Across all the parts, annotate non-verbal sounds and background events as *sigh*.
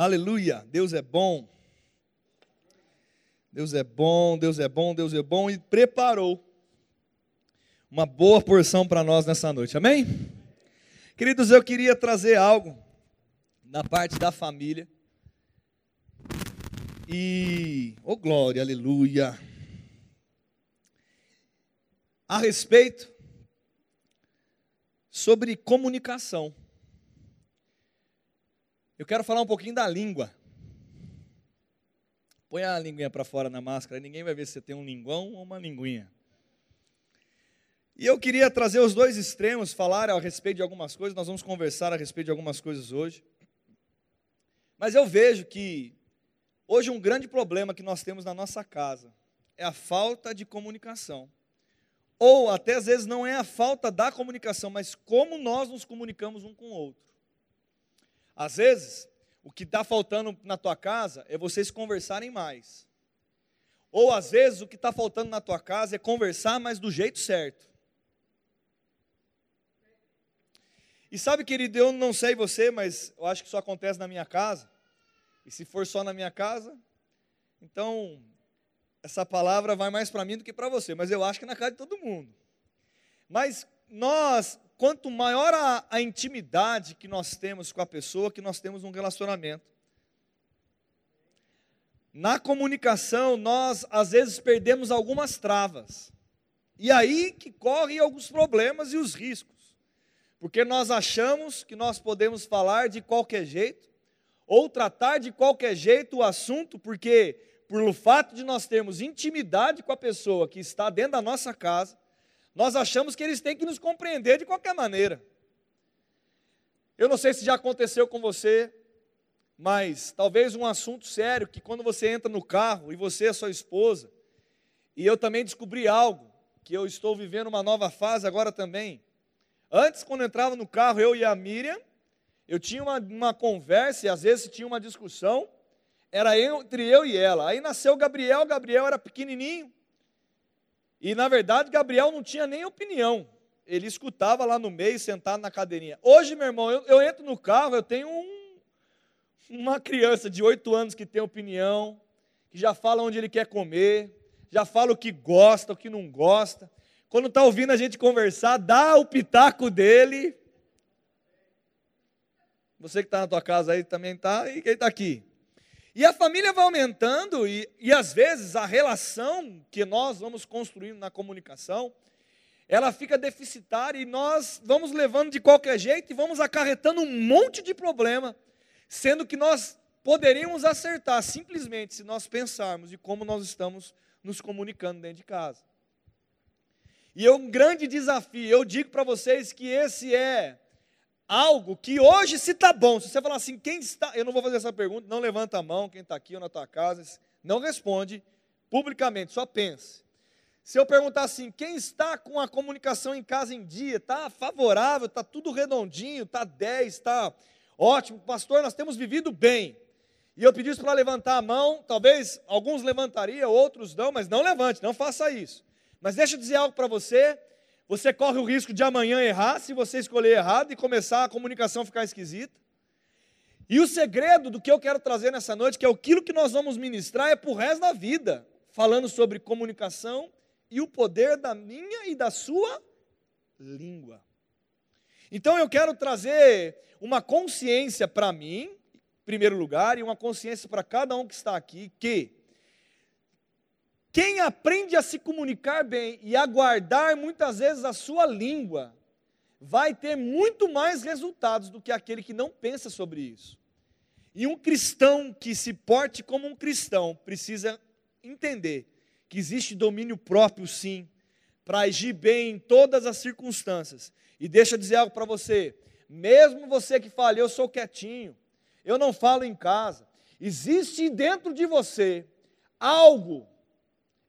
Aleluia, Deus é bom. Deus é bom, Deus é bom, Deus é bom e preparou uma boa porção para nós nessa noite, amém? Queridos, eu queria trazer algo na parte da família. E, oh glória, aleluia. A respeito sobre comunicação. Eu quero falar um pouquinho da língua. Põe a linguinha para fora na máscara, ninguém vai ver se você tem um linguão ou uma linguinha. E eu queria trazer os dois extremos, falar a respeito de algumas coisas, nós vamos conversar a respeito de algumas coisas hoje. Mas eu vejo que hoje um grande problema que nós temos na nossa casa é a falta de comunicação. Ou até às vezes não é a falta da comunicação, mas como nós nos comunicamos um com o outro. Às vezes, o que está faltando na tua casa é vocês conversarem mais. Ou às vezes o que está faltando na tua casa é conversar, mas do jeito certo. E sabe, querido, eu não sei você, mas eu acho que isso acontece na minha casa. E se for só na minha casa, então essa palavra vai mais para mim do que para você, mas eu acho que é na casa de todo mundo. Mas nós quanto maior a, a intimidade que nós temos com a pessoa, que nós temos um relacionamento. Na comunicação, nós às vezes perdemos algumas travas. E aí que correm alguns problemas e os riscos. Porque nós achamos que nós podemos falar de qualquer jeito, ou tratar de qualquer jeito o assunto, porque por fato de nós termos intimidade com a pessoa que está dentro da nossa casa, nós achamos que eles têm que nos compreender de qualquer maneira. Eu não sei se já aconteceu com você, mas talvez um assunto sério que quando você entra no carro e você é sua esposa, e eu também descobri algo, que eu estou vivendo uma nova fase agora também. Antes, quando entrava no carro, eu e a Miriam, eu tinha uma, uma conversa e às vezes tinha uma discussão, era entre eu e ela. Aí nasceu o Gabriel, Gabriel era pequenininho, e na verdade, Gabriel não tinha nem opinião. Ele escutava lá no meio, sentado na cadeirinha. Hoje, meu irmão, eu, eu entro no carro, eu tenho um, uma criança de oito anos que tem opinião, que já fala onde ele quer comer, já fala o que gosta, o que não gosta. Quando está ouvindo a gente conversar, dá o pitaco dele. Você que está na tua casa aí também está, e quem está aqui? E a família vai aumentando, e, e às vezes a relação que nós vamos construindo na comunicação, ela fica deficitária e nós vamos levando de qualquer jeito e vamos acarretando um monte de problema, sendo que nós poderíamos acertar simplesmente se nós pensarmos de como nós estamos nos comunicando dentro de casa. E é um grande desafio, eu digo para vocês que esse é algo que hoje se está bom. Se você falar assim, quem está. Eu não vou fazer essa pergunta, não levanta a mão, quem está aqui ou na tua casa, não responde publicamente, só pense. Se eu perguntar assim, quem está com a comunicação em casa em dia, está favorável, está tudo redondinho, está 10, está ótimo, pastor, nós temos vivido bem. E eu pedisse para levantar a mão, talvez alguns levantariam, outros não, mas não levante, não faça isso. Mas deixa eu dizer algo para você, você corre o risco de amanhã errar se você escolher errado e começar a comunicação ficar esquisita. E o segredo do que eu quero trazer nessa noite, que é aquilo que nós vamos ministrar, é para o resto da vida, falando sobre comunicação e o poder da minha e da sua língua. Então eu quero trazer uma consciência para mim, em primeiro lugar, e uma consciência para cada um que está aqui, que quem aprende a se comunicar bem e a guardar muitas vezes a sua língua, vai ter muito mais resultados do que aquele que não pensa sobre isso. E um cristão que se porte como um cristão precisa entender que existe domínio próprio, sim, para agir bem em todas as circunstâncias. E deixa eu dizer algo para você: mesmo você que fala, eu sou quietinho, eu não falo em casa, existe dentro de você algo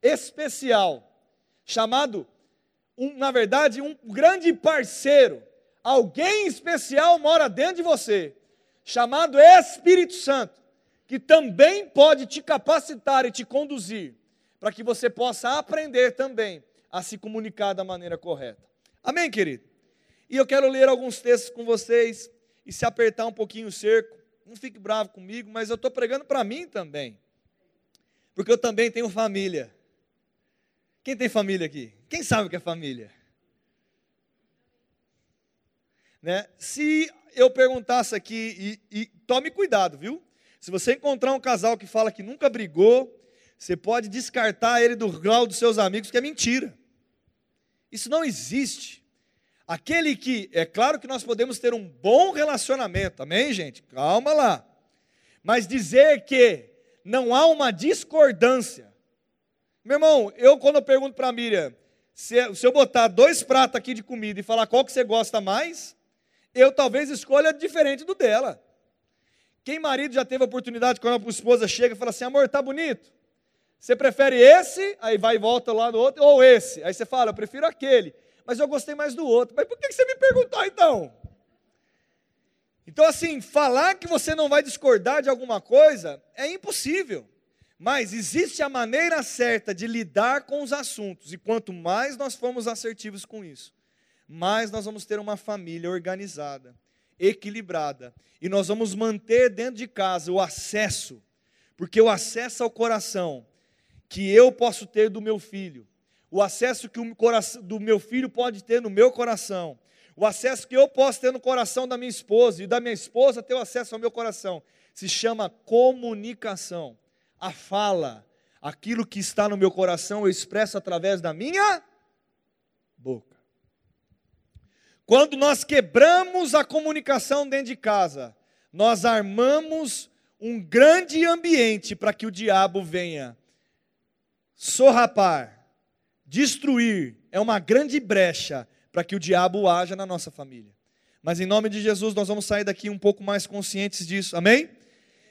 especial, chamado, um, na verdade, um grande parceiro. Alguém especial mora dentro de você, chamado Espírito Santo, que também pode te capacitar e te conduzir, para que você possa aprender também a se comunicar da maneira correta. Amém, querido? E eu quero ler alguns textos com vocês e se apertar um pouquinho o cerco, não fique bravo comigo, mas eu estou pregando para mim também. Porque eu também tenho família. Quem tem família aqui? Quem sabe o que é família? Né? Se eu perguntasse aqui, e, e tome cuidado, viu? Se você encontrar um casal que fala que nunca brigou, você pode descartar ele do grau dos seus amigos, que é mentira. Isso não existe. Aquele que, é claro que nós podemos ter um bom relacionamento, amém, gente? Calma lá. Mas dizer que não há uma discordância. Meu irmão, eu quando eu pergunto para a Miriam, se, se eu botar dois pratos aqui de comida e falar qual que você gosta mais, eu talvez escolha diferente do dela. Quem marido já teve a oportunidade, quando a esposa chega e fala assim, amor, tá bonito? Você prefere esse, aí vai e volta lá no outro, ou esse? Aí você fala, eu prefiro aquele, mas eu gostei mais do outro. Mas por que você me perguntou então? Então, assim, falar que você não vai discordar de alguma coisa é impossível. Mas existe a maneira certa de lidar com os assuntos, e quanto mais nós formos assertivos com isso, mais nós vamos ter uma família organizada, equilibrada, e nós vamos manter dentro de casa o acesso, porque o acesso ao coração que eu posso ter do meu filho, o acesso que o coração do meu filho pode ter no meu coração, o acesso que eu posso ter no coração da minha esposa e da minha esposa ter o acesso ao meu coração, se chama comunicação. A fala, aquilo que está no meu coração eu expresso através da minha boca. Quando nós quebramos a comunicação dentro de casa, nós armamos um grande ambiente para que o diabo venha sorrapar, destruir. É uma grande brecha para que o diabo haja na nossa família. Mas em nome de Jesus, nós vamos sair daqui um pouco mais conscientes disso, amém?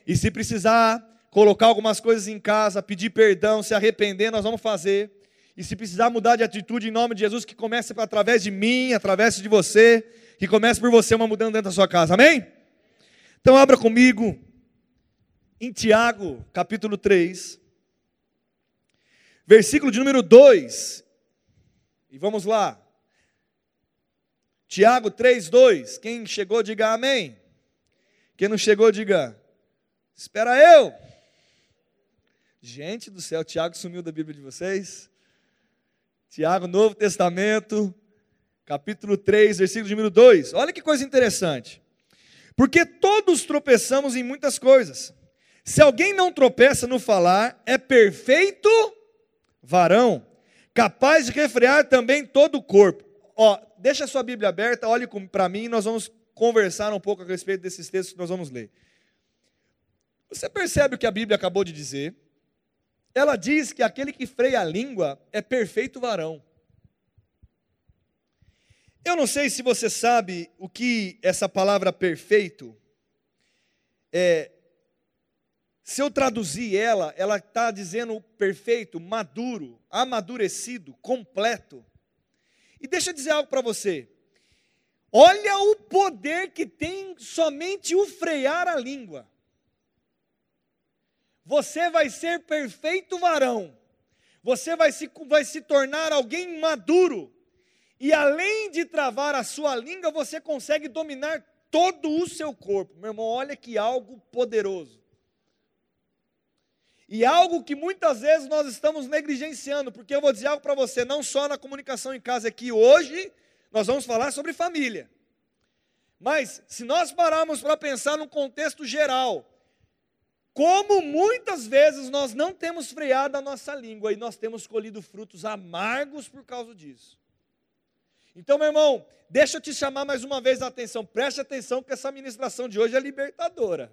E se precisar colocar algumas coisas em casa, pedir perdão, se arrepender, nós vamos fazer. E se precisar mudar de atitude em nome de Jesus, que comece através de mim, através de você, que comece por você uma mudança dentro da sua casa. Amém? Então abra comigo em Tiago, capítulo 3, versículo de número 2. E vamos lá. Tiago 3, 2. Quem chegou, diga amém. Quem não chegou, diga, espera eu. Gente do céu, Tiago sumiu da Bíblia de vocês. Tiago, Novo Testamento, capítulo 3, versículo número 2. Olha que coisa interessante. Porque todos tropeçamos em muitas coisas. Se alguém não tropeça no falar, é perfeito varão, capaz de refrear também todo o corpo. Ó, deixa a sua Bíblia aberta, olhe para mim nós vamos conversar um pouco a respeito desses textos que nós vamos ler. Você percebe o que a Bíblia acabou de dizer? Ela diz que aquele que freia a língua é perfeito varão. Eu não sei se você sabe o que essa palavra perfeito é. Se eu traduzir ela, ela está dizendo perfeito, maduro, amadurecido, completo. E deixa eu dizer algo para você. Olha o poder que tem somente o frear a língua você vai ser perfeito varão, você vai se, vai se tornar alguém maduro, e além de travar a sua língua, você consegue dominar todo o seu corpo. Meu irmão, olha que algo poderoso. E algo que muitas vezes nós estamos negligenciando, porque eu vou dizer algo para você, não só na comunicação em casa aqui, hoje nós vamos falar sobre família. Mas se nós pararmos para pensar num contexto geral, como muitas vezes nós não temos freado a nossa língua e nós temos colhido frutos amargos por causa disso. Então, meu irmão, deixa eu te chamar mais uma vez a atenção. Preste atenção que essa ministração de hoje é libertadora.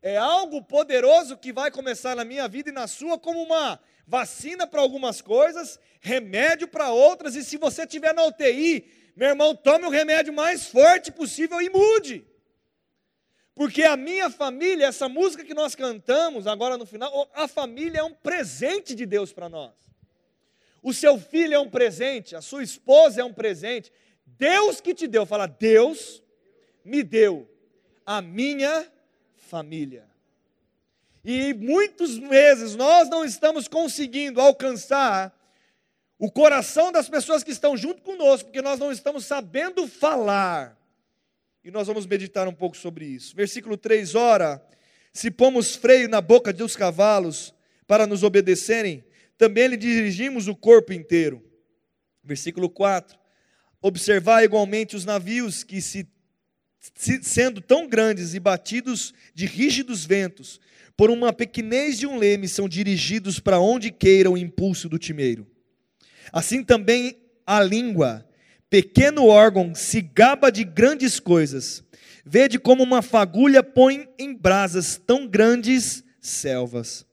É algo poderoso que vai começar na minha vida e na sua como uma vacina para algumas coisas, remédio para outras, e se você estiver na UTI, meu irmão, tome o remédio mais forte possível e mude. Porque a minha família, essa música que nós cantamos agora no final, a família é um presente de Deus para nós. O seu filho é um presente, a sua esposa é um presente. Deus que te deu, fala, Deus me deu a minha família. E muitas vezes nós não estamos conseguindo alcançar o coração das pessoas que estão junto conosco, porque nós não estamos sabendo falar E nós vamos meditar um pouco sobre isso. Versículo 3: Ora, se pomos freio na boca dos cavalos para nos obedecerem, também lhe dirigimos o corpo inteiro. Versículo 4: Observar igualmente os navios que, se, se, sendo tão grandes e batidos de rígidos ventos, por uma pequenez de um leme, são dirigidos para onde queira o impulso do timeiro. Assim também a língua, pequeno órgão, se gaba de grandes coisas. Vede como uma fagulha põe em brasas tão grandes selvas.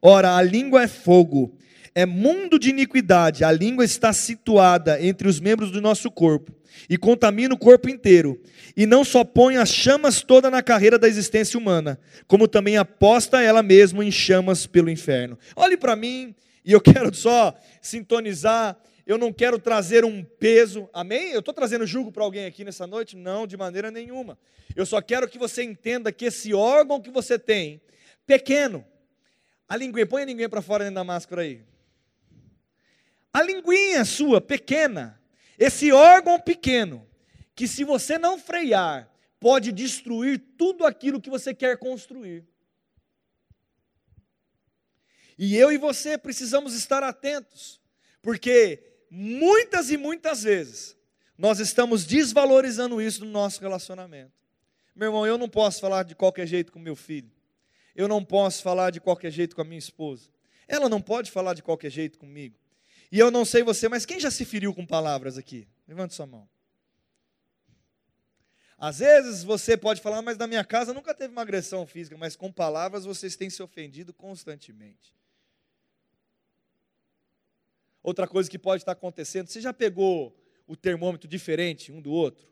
Ora, a língua é fogo, é mundo de iniquidade. A língua está situada entre os membros do nosso corpo e contamina o corpo inteiro. E não só põe as chamas toda na carreira da existência humana, como também aposta ela mesma em chamas pelo inferno. Olhe para mim, e eu *laughs* quero só sintonizar. Eu não quero trazer um peso, amém? Eu estou trazendo julgo para alguém aqui nessa noite? Não, de maneira nenhuma. Eu só quero que você entenda que esse órgão que você tem, pequeno, a linguinha, põe a linguinha para fora dentro da máscara aí. A linguinha sua, pequena, esse órgão pequeno, que se você não frear, pode destruir tudo aquilo que você quer construir. E eu e você precisamos estar atentos, porque muitas e muitas vezes nós estamos desvalorizando isso no nosso relacionamento. Meu irmão, eu não posso falar de qualquer jeito com meu filho. Eu não posso falar de qualquer jeito com a minha esposa. Ela não pode falar de qualquer jeito comigo. E eu não sei você, mas quem já se feriu com palavras aqui? Levante sua mão. Às vezes você pode falar, mas na minha casa nunca teve uma agressão física, mas com palavras vocês têm se ofendido constantemente. Outra coisa que pode estar acontecendo, você já pegou o termômetro diferente um do outro?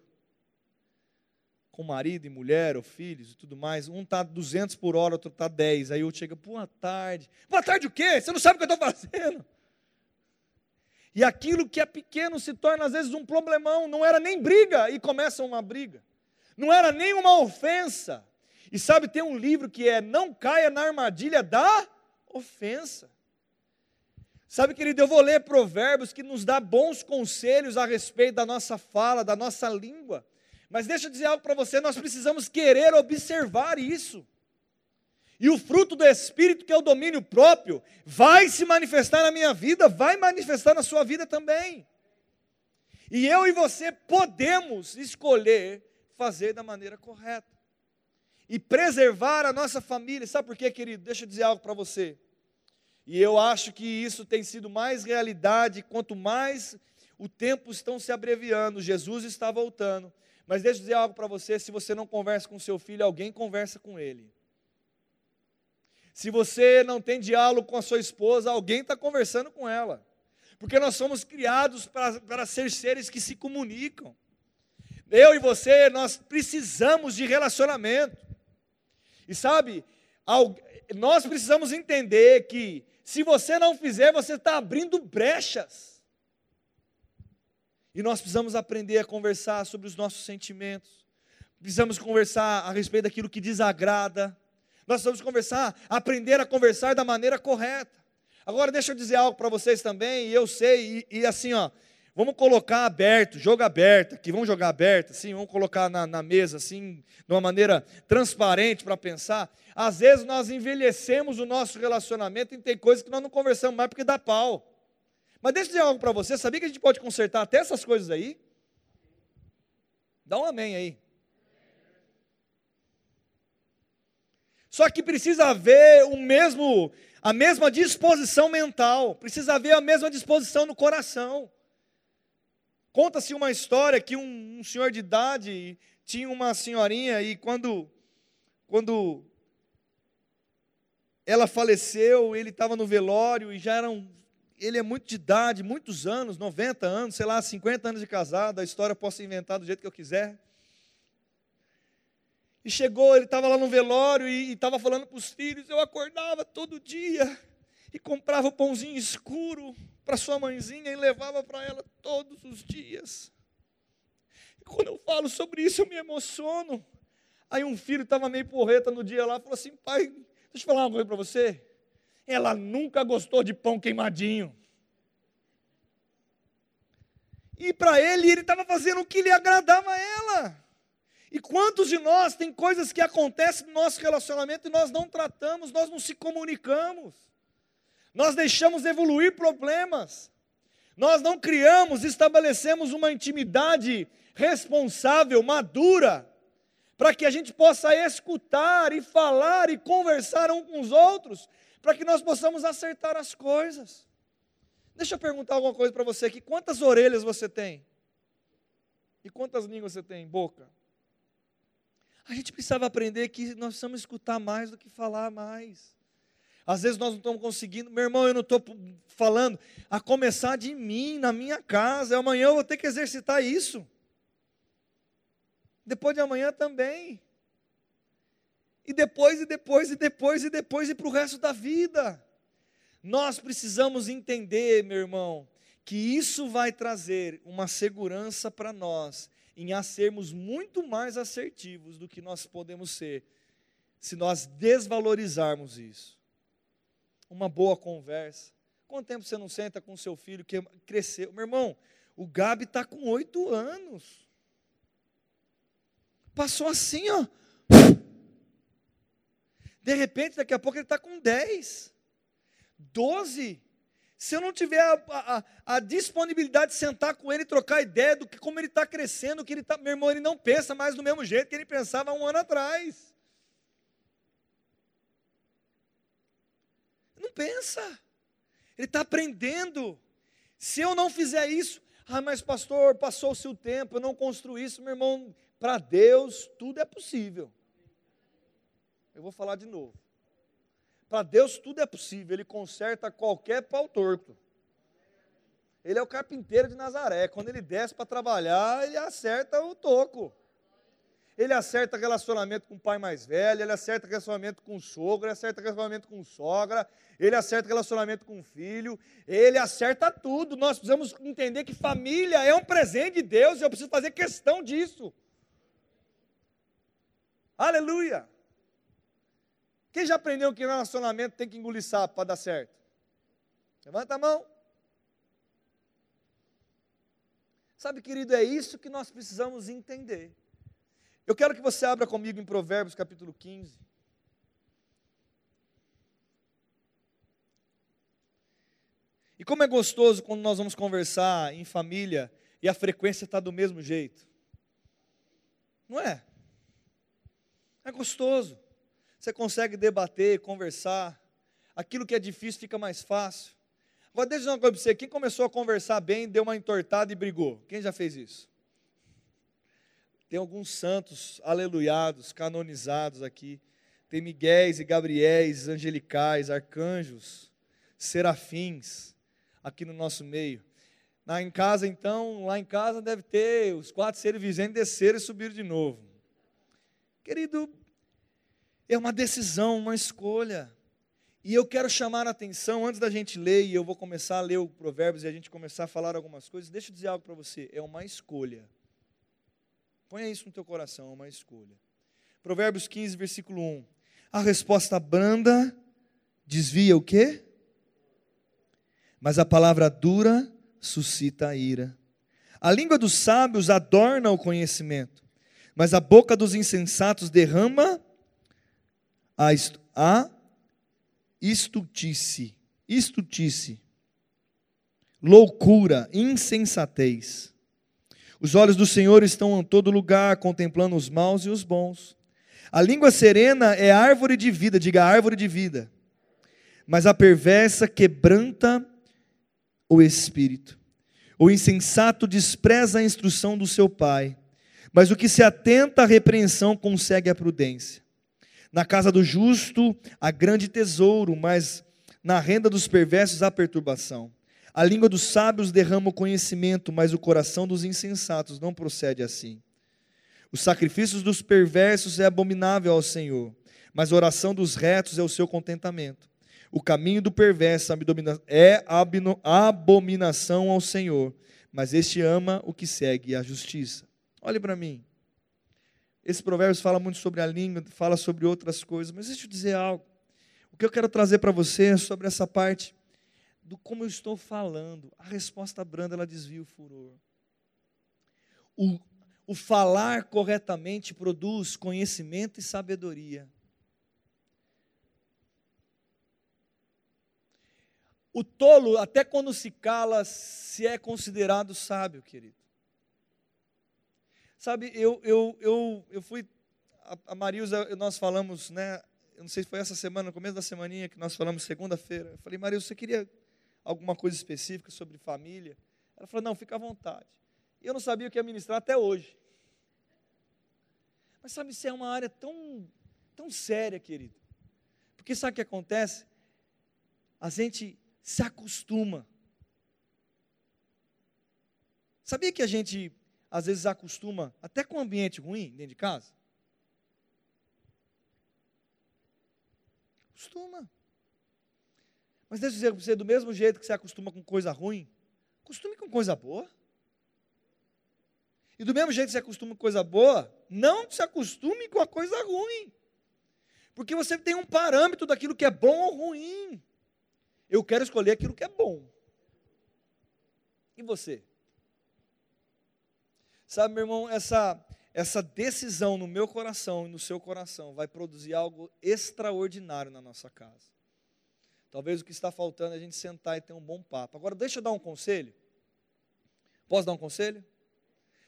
Com marido e mulher ou filhos e tudo mais. Um está 200 por hora, outro está 10. Aí eu chego, boa tarde. Boa tarde o quê? Você não sabe o que eu estou fazendo? E aquilo que é pequeno se torna às vezes um problemão, não era nem briga e começa uma briga. Não era nem uma ofensa. E sabe, tem um livro que é Não caia na armadilha da ofensa. Sabe, querido, eu vou ler provérbios que nos dá bons conselhos a respeito da nossa fala, da nossa língua. Mas deixa eu dizer algo para você, nós precisamos querer observar isso. E o fruto do Espírito, que é o domínio próprio, vai se manifestar na minha vida, vai manifestar na sua vida também. E eu e você podemos escolher fazer da maneira correta. E preservar a nossa família. Sabe por quê, querido? Deixa eu dizer algo para você. E eu acho que isso tem sido mais realidade quanto mais o tempo estão se abreviando, Jesus está voltando. Mas deixa eu dizer algo para você: se você não conversa com seu filho, alguém conversa com ele. Se você não tem diálogo com a sua esposa, alguém está conversando com ela. Porque nós somos criados para, ser seres que se comunicam. Eu e você, nós precisamos de relacionamento. E sabe, nós precisamos entender que se você não fizer, você está abrindo brechas. E nós precisamos aprender a conversar sobre os nossos sentimentos. Precisamos conversar a respeito daquilo que desagrada nós vamos conversar, aprender a conversar da maneira correta. Agora, deixa eu dizer algo para vocês também, e eu sei, e, e, assim, ó, vamos colocar aberto, jogo aberto aqui, vamos jogar aberto, assim, vamos colocar na, na mesa, assim, de uma maneira transparente para pensar. Às vezes nós envelhecemos o nosso relacionamento e tem coisas que nós não conversamos mais porque dá pau. Mas deixa eu dizer algo para você, sabia que a gente pode consertar até essas coisas aí? Dá um amém aí. Só que precisa haver o mesmo, a mesma disposição mental, precisa haver a mesma disposição no coração. Conta-se uma história que um, um, senhor de idade tinha uma senhorinha e quando, quando ela faleceu, ele estava no velório e já eram, ele é muito de idade, muitos anos, 90 anos, sei lá, 50 anos de casado, a história eu posso inventar do jeito que eu quiser. E chegou, ele estava lá no velório e estava falando para os filhos. Eu acordava todo dia e comprava o pãozinho escuro para sua mãezinha e levava para ela todos os dias. E quando eu falo sobre isso, eu me emociono. Aí um filho estava meio porreta no dia lá, falou assim: pai, deixa eu falar uma coisa para você. Ela nunca gostou de pão queimadinho. E para ele, ele estava fazendo o que lhe agradava a ela. E quantos de nós tem coisas que acontecem no nosso relacionamento e nós não tratamos, nós não se comunicamos, nós deixamos evoluir problemas, nós não criamos, estabelecemos uma intimidade responsável, madura, para que a gente possa escutar e falar e conversar um com os outros, para que nós possamos acertar as coisas. Deixa eu perguntar alguma coisa para você aqui: quantas orelhas você tem? E quantas línguas você tem? Boca. A gente precisava aprender que nós precisamos escutar mais do que falar mais. Às vezes nós não estamos conseguindo, meu irmão, eu não estou falando, a começar de mim, na minha casa, amanhã eu vou ter que exercitar isso. Depois de amanhã também. E depois, e depois, e depois, e depois, e para o resto da vida. Nós precisamos entender, meu irmão, que isso vai trazer uma segurança para nós em a sermos muito mais assertivos do que nós podemos ser, se nós desvalorizarmos isso. Uma boa conversa. Quanto tempo você não senta com seu filho que cresceu? Meu irmão, o Gabi está com oito anos. Passou assim, ó. De repente, daqui a pouco ele está com dez. 12. Se eu não tiver a, a, a, disponibilidade de sentar com ele e trocar ideia do que como ele está crescendo, que ele tá, meu irmão, ele não pensa mais do mesmo jeito que ele pensava um ano atrás. Não pensa. Ele está aprendendo. Se eu não fizer isso, ah, mas pastor, passou-se o tempo, eu não construí isso, meu irmão. Para Deus, tudo é possível. Eu vou falar de novo. Para Deus tudo é possível, Ele conserta qualquer pau torto. Ele é o carpinteiro de Nazaré. Quando ele desce para trabalhar, ele acerta o toco. Ele acerta relacionamento com o pai mais velho, ele acerta relacionamento com o sogro, ele acerta relacionamento com sogra, ele acerta relacionamento com o filho, ele acerta tudo. Nós precisamos entender que família é um presente de Deus e eu preciso fazer questão disso. Aleluia! Quem já aprendeu que relacionamento tem que engolir sapo para dar certo? Levanta a mão. Sabe, querido, é isso que nós precisamos entender. Eu quero que você abra comigo em Provérbios capítulo 15. E como é gostoso quando nós vamos conversar em família e a frequência está do mesmo jeito. Não é? É gostoso. Você consegue debater, conversar. Aquilo que é difícil fica mais fácil. Agora, deixa eu dizer uma coisa para você: quem começou a conversar bem, deu uma entortada e brigou? Quem já fez isso? Tem alguns santos aleluiados, canonizados aqui. Tem Miguéis e Gabriéis, angelicais, arcanjos, serafins, aqui no nosso meio. Na, em casa, então, lá em casa deve ter os quatro seres viventes desceram e subiram de novo. Querido, é uma decisão, uma escolha. E eu quero chamar a atenção, antes da gente ler, e eu vou começar a ler o Provérbios e a gente começar a falar algumas coisas, deixa eu dizer algo para você, é uma escolha. Ponha isso no teu coração, é uma escolha. Provérbios 15, versículo 1. A resposta branda desvia o quê? Mas a palavra dura suscita a ira. A língua dos sábios adorna o conhecimento, mas a boca dos insensatos derrama a, estutice, estutice, loucura, insensatez. Os olhos do Senhor estão em todo lugar, contemplando os maus e os bons. A língua serena é árvore de vida, diga árvore de vida. Mas a perversa quebranta o espírito. O insensato despreza a instrução do seu pai, mas o que se atenta à repreensão consegue a prudência. Na casa do justo há grande tesouro, mas na renda dos perversos há perturbação. A língua dos sábios derrama o conhecimento, mas o coração dos insensatos não procede assim. Os sacrifícios dos perversos é abominável ao Senhor, mas a oração dos retos é o seu contentamento. O caminho do perverso é abominação ao Senhor, mas este ama o que segue a justiça. Olhe para mim. Esse provérbio fala muito sobre a língua, fala sobre outras coisas, mas deixa eu dizer algo. O que eu quero trazer para você é sobre essa parte do como eu estou falando. A resposta branda, ela desvia o furor. O, o falar corretamente produz conhecimento e sabedoria. O tolo, até quando se cala, se é considerado sábio, querido. Sabe, eu, eu, eu, eu fui. A, a Marilza, nós falamos, né? Eu não sei se foi essa semana, no começo da semaninha, que nós falamos segunda-feira. Eu falei, Marilza, você queria alguma coisa específica sobre família? Ela falou, não, fica à vontade. E eu não sabia o que ia ministrar até hoje. Mas sabe, isso é uma área tão, tão séria, querido. Porque sabe o que acontece? A gente se acostuma. Sabia que a gente às vezes acostuma até com um ambiente ruim dentro de casa? Acostuma. Mas deixa eu dizer para você, do mesmo jeito que você acostuma com coisa ruim, acostume com coisa boa. E do mesmo jeito que você acostuma com coisa boa, não se acostume com a coisa ruim. Porque você tem um parâmetro daquilo que é bom ou ruim. Eu quero escolher aquilo que é bom. E você? Sabe, meu irmão, essa, essa decisão no meu coração e no seu coração vai produzir algo extraordinário na nossa casa. Talvez o que está faltando é a gente sentar e ter um bom papo. Agora, deixa eu dar um conselho. Posso dar um conselho?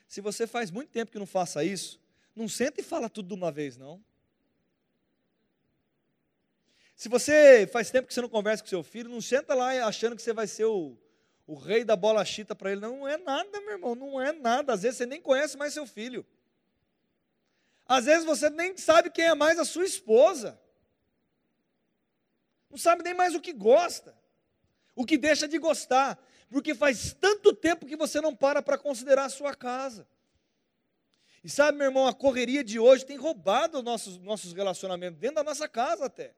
Se você faz muito tempo que não faça isso, não senta e fala tudo de uma vez, não. Se você faz tempo que você não conversa com seu filho, não senta lá achando que você vai ser o, o rei da bola chita para ele. Não, é nada, meu irmão, não é nada. Às vezes você nem conhece mais seu filho. Às vezes você nem sabe quem é mais a sua esposa. Não sabe nem mais o que gosta, o que deixa de gostar, porque faz tanto tempo que você não para para considerar a sua casa. E sabe, meu irmão, a correria de hoje tem roubado nossos, nossos relacionamentos, dentro da nossa casa até.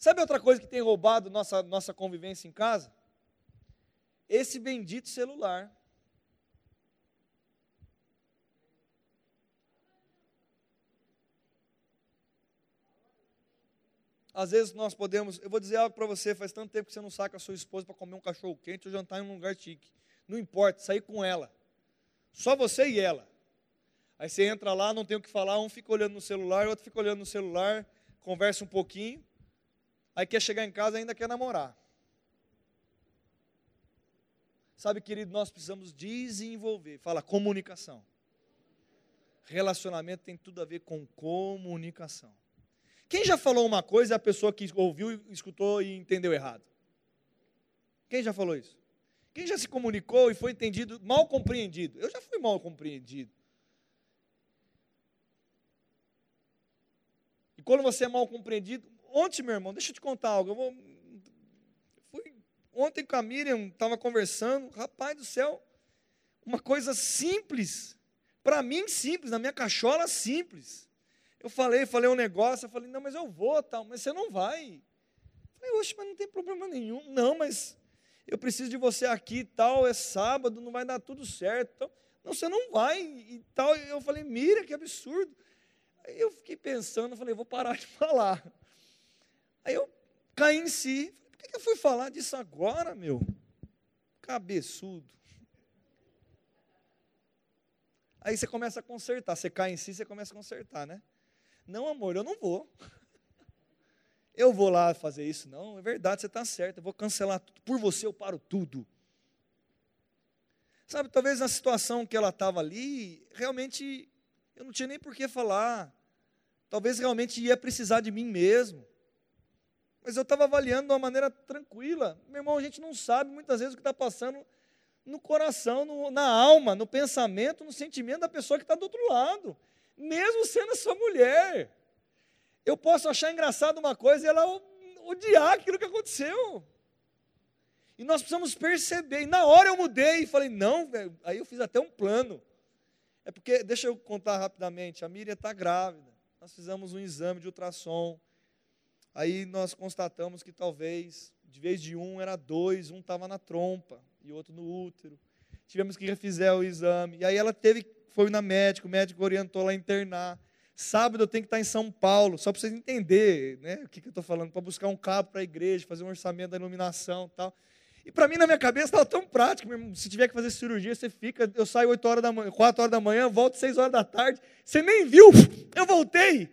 Sabe outra coisa que tem roubado nossa, nossa convivência em casa? Esse bendito celular. Às vezes nós podemos, eu vou dizer algo para você, faz tanto tempo que você não saca a sua esposa para comer um cachorro quente ou jantar em um lugar chique. Não importa, sair com ela. Só você e ela. Aí você entra lá, não tem o que falar, um fica olhando no celular, outro fica olhando no celular, conversa um pouquinho. Aí quer chegar em casa ainda quer namorar. Sabe, querido, nós precisamos desenvolver. Fala, comunicação. Relacionamento tem tudo a ver com comunicação. Quem já falou uma coisa e a pessoa que ouviu, escutou e entendeu errado? Quem já falou isso? Quem já se comunicou e foi entendido, mal compreendido? Eu já fui mal compreendido. E quando você é mal compreendido, ontem, meu irmão, deixa eu te contar algo. Eu vou, ontem com a Miriam, estava conversando, rapaz do céu, uma coisa simples, para mim simples, na minha cachola simples. Eu falei, falei um negócio, eu falei, não, mas eu vou, tal, mas você não vai. Eu falei, oxe, mas não tem problema nenhum. Não, mas eu preciso de você aqui tal, é sábado, não vai dar tudo certo. Então, não, você não vai e tal. Eu falei, mira, que absurdo. Aí eu fiquei pensando, falei, vou parar de *laughs* falar. Aí eu caí em si. Por que eu fui falar disso agora, meu? Cabeçudo. Aí você começa a consertar. Você cai em si, você começa a consertar, né? Não, amor, eu não vou. *laughs* Eu vou lá fazer isso. Não, é verdade, você está certo. Eu vou cancelar tudo. Por você eu paro tudo. Sabe, talvez na situação que ela estava ali, realmente eu não tinha nem por que falar. Talvez realmente ia precisar de mim mesmo. Mas eu estava avaliando de uma maneira tranquila. Meu irmão, a gente não sabe muitas vezes o que está passando no coração, no, na alma, no pensamento, no sentimento da pessoa que está do outro lado. Mesmo sendo a sua mulher. Eu posso achar engraçado uma coisa e ela odiar aquilo que aconteceu. E nós precisamos perceber. E na hora eu mudei e falei, não, velho. Aí eu fiz até um plano. É porque, deixa eu contar rapidamente, a Miriam está grávida. Nós fizemos um exame de ultrassom. Aí nós constatamos que talvez, de vez de um, era dois, um estava na trompa e outro no útero. Tivemos que refizer o exame. E aí ela teve, foi na médica, o médico orientou lá a internar. Sábado eu tenho que estar em São Paulo, só para vocês entenderem né, o que, que eu estou falando, para buscar um cabo para a igreja, fazer um orçamento da iluminação e tal. E para mim, na minha cabeça, estava tão prático. Se tiver que fazer cirurgia, você fica. Eu saio 8 horas da manhã, 4 horas da manhã, volto 6 horas da tarde. Você nem viu, eu voltei.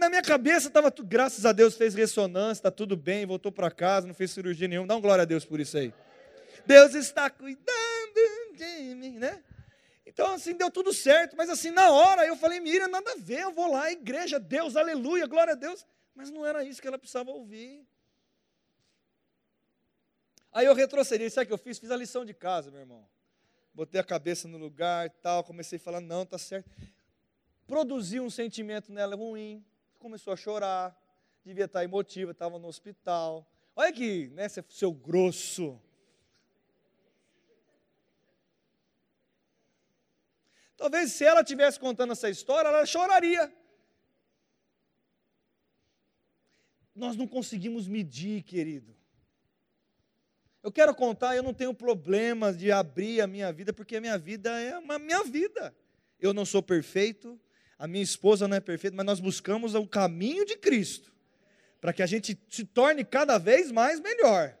Na minha cabeça estava tudo, graças a Deus, fez ressonância, está tudo bem, voltou para casa, não fez cirurgia nenhuma. Dá um glória a Deus por isso aí. Deus está cuidando de mim, né? Então, assim, deu tudo certo, mas assim, na hora eu falei, Miriam, nada a ver, eu vou lá, igreja, Deus, aleluia, glória a Deus. Mas não era isso que ela precisava ouvir. Aí eu retrocedi, sabe o que eu fiz? Fiz a lição de casa, meu irmão. Botei a cabeça no lugar tal, comecei a falar, não, tá certo. Produzi um sentimento nela ruim, começou a chorar, devia estar emotiva, estava no hospital. Olha aqui, né, seu grosso. Talvez se ela tivesse contando essa história, ela choraria. Nós não conseguimos medir, querido. Eu quero contar, eu não tenho problema de abrir a minha vida, porque a minha vida é a minha vida. Eu não sou perfeito, a minha esposa não é perfeita, mas nós buscamos o caminho de Cristo, para que a gente se torne cada vez mais melhor.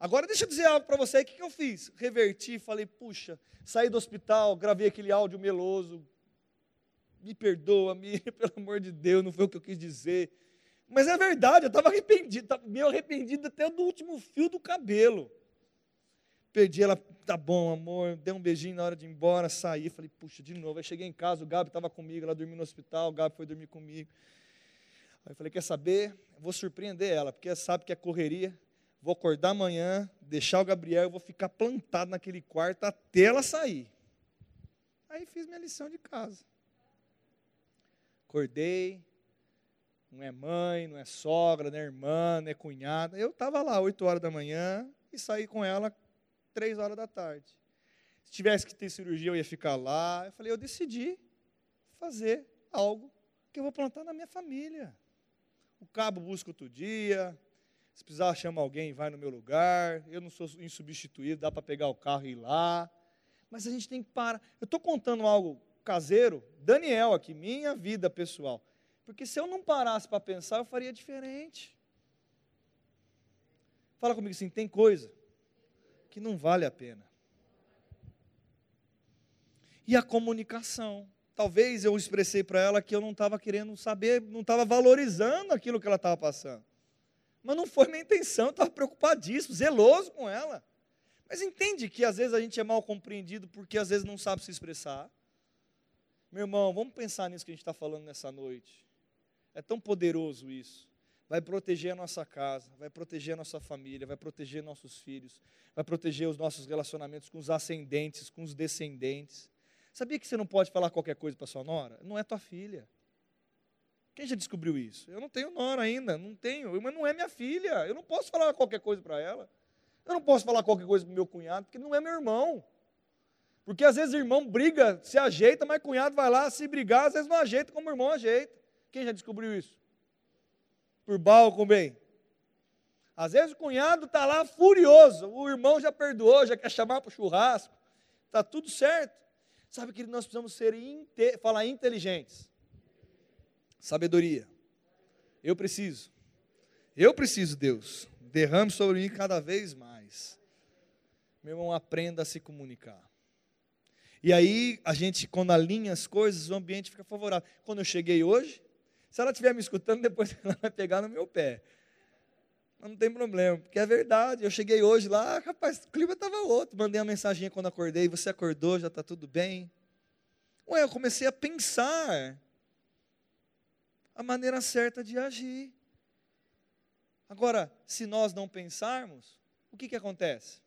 Agora deixa eu dizer algo para você, o que, eu fiz? Reverti, falei, puxa, saí do hospital, gravei aquele áudio meloso, me perdoa, me, *laughs* pelo amor de Deus, não foi o que eu quis dizer. Mas é verdade, eu estava arrependido, meio arrependido até do último fio do cabelo. Perdi ela, tá bom, amor, dei um beijinho na hora de ir embora, saí, falei, puxa, de novo. Aí cheguei em casa, o Gabi estava comigo, ela dormiu no hospital, o Gabi foi dormir comigo. Aí eu falei, quer saber? vou surpreender ela, porque ela sabe que é correria. Vou acordar amanhã, deixar o Gabriel, eu vou ficar plantado naquele quarto até ela sair. Aí fiz minha lição de casa. Acordei, não é mãe, não é sogra, não é irmã, não é cunhada. Eu estava lá 8 horas da manhã e saí com ela 3 horas da tarde. Se tivesse que ter cirurgia, eu ia ficar lá. Eu falei, eu decidi fazer algo que eu vou plantar na minha família. O cabo busca outro dia. Se precisar, chama alguém, vai no meu lugar. Eu não sou insubstituível, dá para pegar o carro e ir lá. Mas a gente tem que parar. Eu estou contando algo caseiro, Daniel aqui, minha vida pessoal. Porque se eu não parasse para pensar, eu faria diferente. Fala comigo assim: tem coisa que não vale a pena. E a comunicação. Talvez eu expressei para ela que eu não estava querendo saber, não estava valorizando aquilo que ela estava passando. Mas não foi minha intenção, estava preocupadíssimo, zeloso com ela. Mas entende que às vezes a gente é mal compreendido porque às vezes não sabe se expressar. Meu irmão, vamos pensar nisso que a gente está falando nessa noite. É tão poderoso isso. Vai proteger a nossa casa, vai proteger a nossa família, vai proteger nossos filhos, vai proteger os nossos relacionamentos com os ascendentes, com os descendentes. Sabia que você não pode falar qualquer coisa para sua nora? Não é tua filha. Quem já descobriu isso? Eu não tenho nora ainda, não tenho, mas não é minha filha. Eu não posso falar qualquer coisa para ela. Eu não posso falar qualquer coisa para meu cunhado, porque não é meu irmão. Porque às vezes o irmão briga, se ajeita, mas cunhado vai lá se brigar, às vezes não ajeita como o irmão ajeita. Quem já descobriu isso? Por balcão bem. Às vezes o cunhado está lá furioso, o irmão já perdoou, já quer chamar para o churrasco, está tudo certo. Sabe que nós precisamos ser, inte falar inteligentes. Sabedoria. Eu preciso. Eu preciso, Deus. Derrame sobre mim cada vez mais. Meu irmão, aprenda a se comunicar. E aí, a gente, quando alinha as coisas, o ambiente fica favorável. Quando eu cheguei hoje, se ela estiver me escutando, *laughs* depois ela vai pegar no meu pé. Mas não tem problema, porque é verdade. Eu cheguei hoje lá, rapaz, o clima estava outro. Mandei uma mensagem quando acordei, você acordou, já está tudo bem. Ué, eu comecei a pensar a maneira certa de agir. Agora, se nós não pensarmos, o que, que acontece?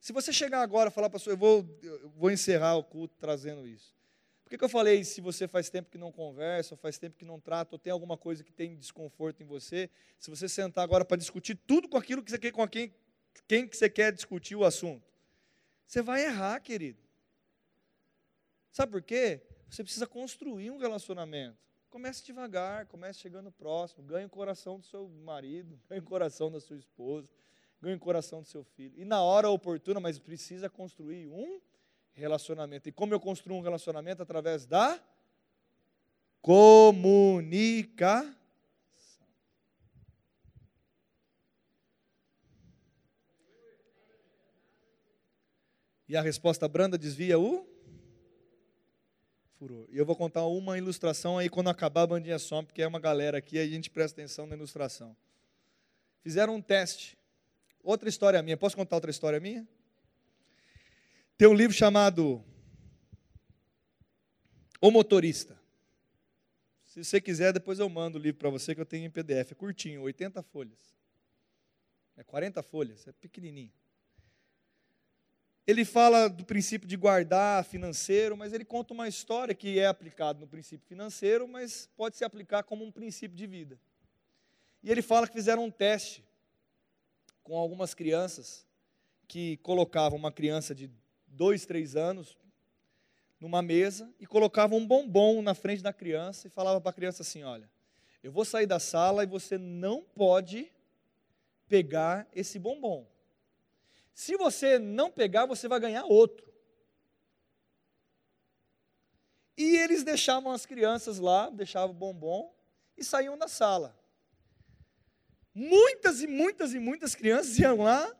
Se você chegar agora e falar para a sua, eu vou, eu vou encerrar o culto trazendo isso. Por que, que eu falei se você faz tempo que não conversa, ou faz tempo que não trata, ou tem alguma coisa que tem desconforto em você, se você sentar agora para discutir tudo com aquilo que você quer, com quem, quem que você quer discutir o assunto, você vai errar, querido. Sabe por quê? Você precisa construir um relacionamento. Comece devagar, comece chegando próximo, ganhe o coração do seu marido, *laughs* ganhe o coração da sua esposa, ganhe o coração do seu filho. E na hora oportuna, mas precisa construir um relacionamento. E como eu construo um relacionamento? Através da comunicação. E a resposta branda desvia o furor. E eu vou contar uma ilustração aí quando acabar a bandinha som, porque é uma galera aqui, aí a gente presta atenção na ilustração. Fizeram um teste. Outra história minha. Posso contar outra história minha? Tem um livro chamado O Motorista. Se você quiser, depois eu mando o livro para você que eu tenho em PDF. É curtinho, 80 folhas. É 40 folhas, é pequenininho. Ele fala do princípio de guardar financeiro, mas ele conta uma história que é aplicado no princípio financeiro, mas pode se aplicar como um princípio de vida. E ele fala que fizeram um teste com algumas crianças que colocavam uma criança de dois, três anos numa mesa e colocava um bombom na frente da criança e falava para a criança assim: Olha, eu vou sair da sala e você não pode pegar esse bombom. Se você não pegar, você vai ganhar outro. E eles deixavam as crianças lá, deixavam o bombom e saíam da sala. Muitas e muitas e muitas crianças iam lá,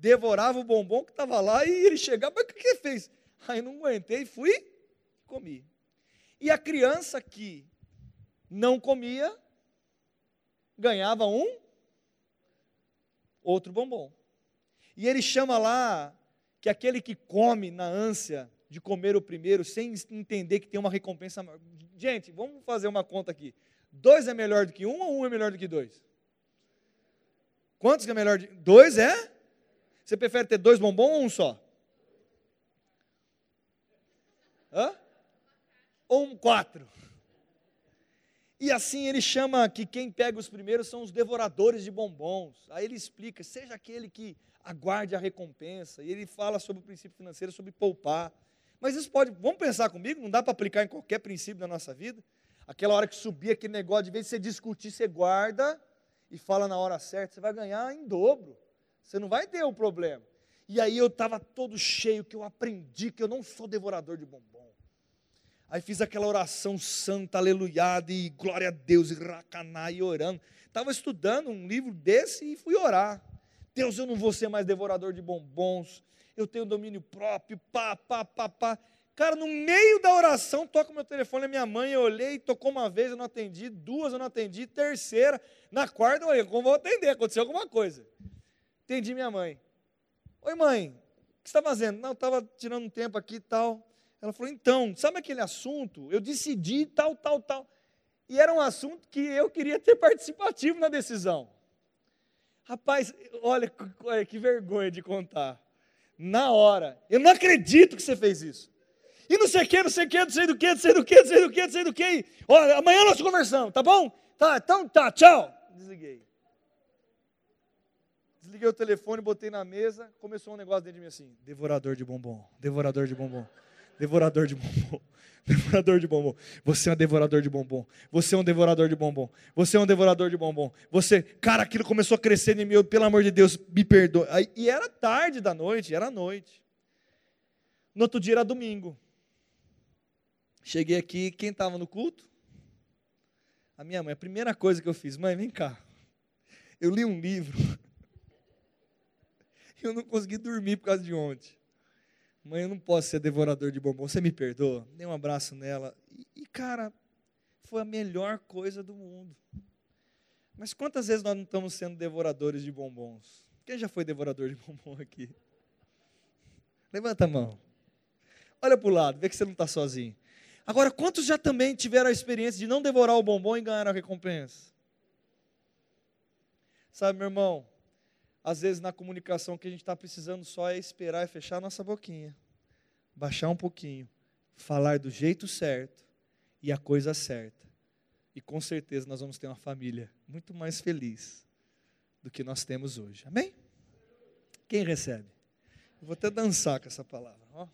devoravam o bombom que estava lá e ele chegava, mas o que ele fez? Aí não aguentei, fui e comi. E a criança que não comia, ganhava um outro bombom. E ele chama lá que aquele que come na ânsia de comer o primeiro, sem entender que tem uma recompensa maior. Gente, vamos fazer uma conta aqui. Dois é melhor do que um ou um é melhor do que dois? Quantos é melhor? De... Dois é? Você prefere ter dois bombons ou um só? Hã? Ou um quatro. E assim ele chama que quem pega os primeiros são os devoradores de bombons. Aí ele explica, seja aquele que aguarde a recompensa. E ele fala sobre o princípio financeiro, sobre poupar. Mas isso pode, vamos pensar comigo, não dá para aplicar em qualquer princípio da nossa vida. Aquela hora que subir aquele negócio, de vez de você discutir, você guarda e fala na hora certa, você vai ganhar em dobro. Você não vai ter o um problema. E aí eu estava todo cheio, que eu aprendi que eu não sou devorador de bombom. Aí fiz aquela oração santa, aleluiada, e glória a Deus, e racaná, e orando. Estava estudando um livro desse e fui orar. Deus, eu não vou ser mais devorador de bombons, eu tenho domínio próprio, pá, pá, pá, pá. Cara, no meio da oração, toca o meu telefone, a minha mãe, eu olhei, tocou uma vez, eu não atendi, duas eu não atendi, terceira, na quarta eu olhei, como vou atender? Aconteceu alguma coisa. Atendi minha mãe. Oi, mãe, o que você está fazendo? Não, estava tirando um tempo aqui e tal. Ela falou: então, sabe aquele assunto? Eu decidi tal, tal, tal. E era um assunto que eu queria ter participativo na decisão. Rapaz, olha que vergonha de contar. Na hora, eu não acredito que você fez isso. E não sei o que, não sei o que, não sei do que, não sei do que, não sei do que, não sei do que. Olha, amanhã nós conversamos, tá bom? Tá, então tá, tchau. Desliguei. Desliguei o telefone, botei na mesa, começou um negócio dentro de mim assim: devorador de bombom, devorador de bombom. Devorador de bombom. *laughs* Devorador de bombom. Você é um devorador de bombom. Você é um devorador de bombom. Você é um devorador de bombom. Você, cara, aquilo começou a crescer em mim. Pelo amor de Deus, me perdoe. E era tarde da noite, era noite. No outro dia era domingo. Cheguei aqui, quem estava no culto? A minha mãe. A primeira coisa que eu fiz, mãe, vem cá. Eu li um livro. *laughs* Eu não consegui dormir por causa de ontem. Mãe, eu não posso ser devorador de bombom. Você me perdoa? Dei um abraço nela. E, e, cara, foi a melhor coisa do mundo. Mas quantas vezes nós não estamos sendo devoradores de bombons? Quem já foi devorador de *laughs* bombom aqui? Levanta a mão. Olha para o lado, vê que você não está sozinho. Agora, quantos já também tiveram a experiência de não devorar o bombom e ganhar a recompensa? Sabe, meu irmão, às vezes na comunicação que a gente está precisando só é esperar e fechar a nossa boquinha, baixar um pouquinho, falar do jeito certo e a coisa certa. E com certeza nós vamos ter uma família muito mais feliz do que nós temos hoje. Amém? Quem recebe? Eu vou até dançar com essa palavra. Ó.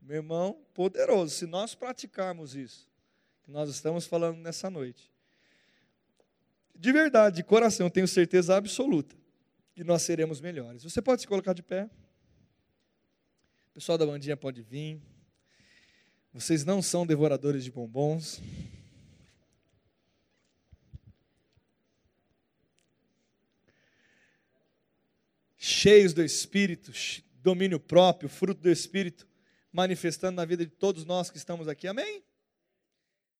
Meu irmão, poderoso. Se nós praticarmos isso, que nós estamos falando nessa noite, de verdade, de coração, tenho certeza absoluta que nós seremos melhores. Você pode se colocar de pé. O pessoal da bandinha pode vir. Vocês não são devoradores de bombons. cheios do Espírito, domínio próprio, fruto do Espírito, manifestando na vida de todos nós que estamos aqui. Amém?